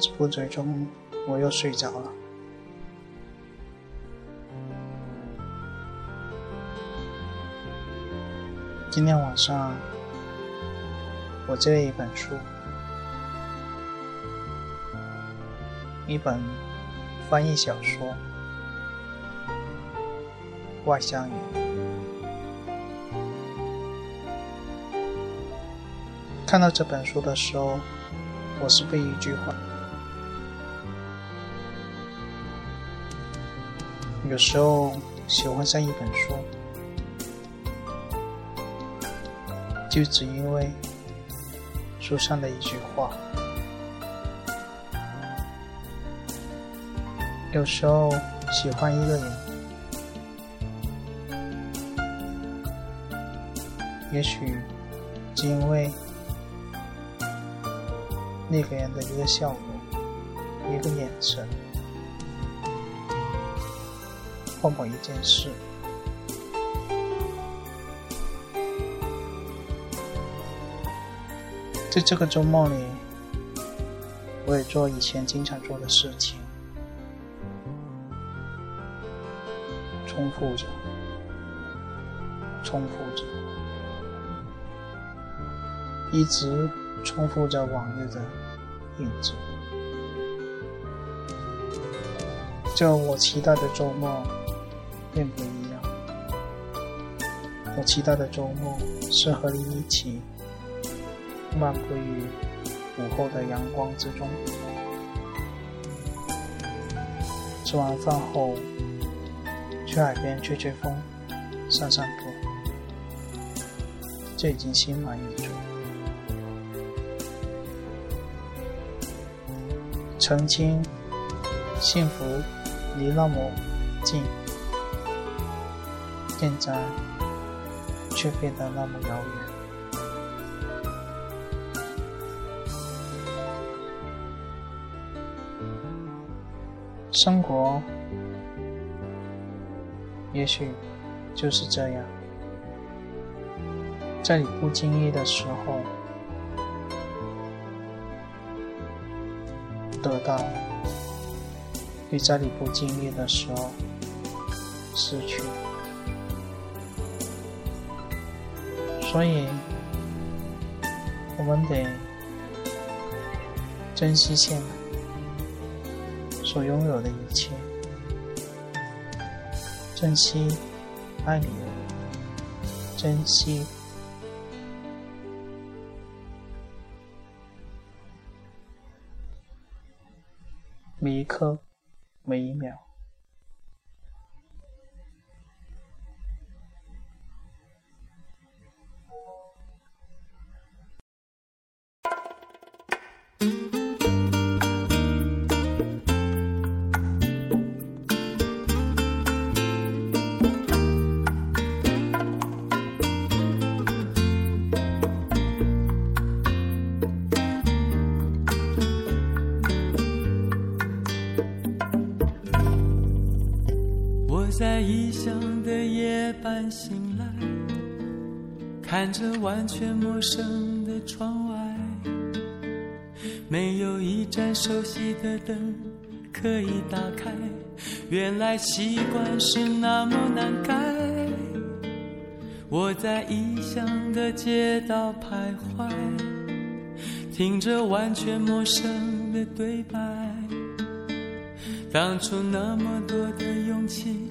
知不觉中，我又睡着了。今天晚上，我借了一本书，一本翻译小说《外乡人》。看到这本书的时候，我是被一句话。有时候喜欢上一本书。就只因为书上的一句话，有时候喜欢一个人，也许只因为那个人的一个笑容、一个眼神，做某一件事。在这个周末里，我也做以前经常做的事情，重复着，重复着，一直重复着往日的影子。这我期待的周末并不一样，我期待的周末是和你一起。漫步于午后的阳光之中，吃完饭后去海边吹吹风、散散步，这已经心满意足。曾经幸福离那么近，现在却变得那么遥远。生活也许就是这样，在你不经意的时候得到，与在你不经意的时候失去。所以，我们得珍惜现在。所拥有的一切，珍惜爱你的，珍惜每一刻，每一秒。在异乡的夜半醒来，看着完全陌生的窗外，没有一盏熟悉的灯可以打开。原来习惯是那么难改。我在异乡的街道徘徊，听着完全陌生的对白。当初那么多的勇气。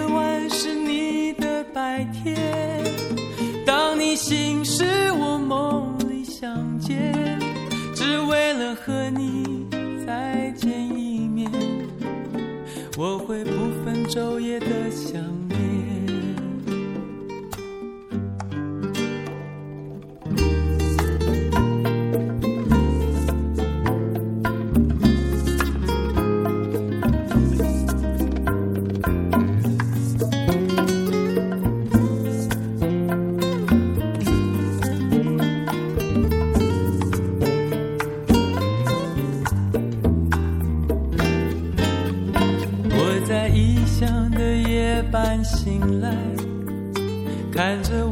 天当你醒时我梦里相见，只为了和你再见一面。我会不分昼夜的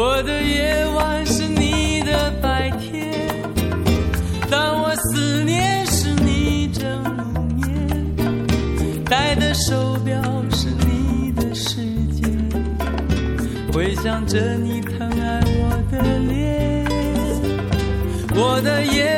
我的夜晚是你的白天，当我思念时你正入眠，戴的手表是你的时间，回想着你疼爱我的脸。我的夜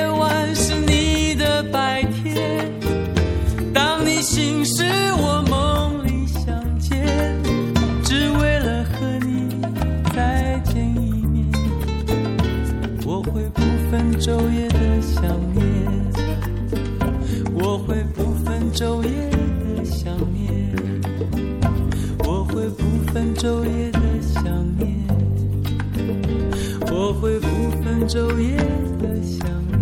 我会不分昼夜的想念，我会不分昼夜的想念，我会不分昼夜的想念，我会不分昼夜的想念。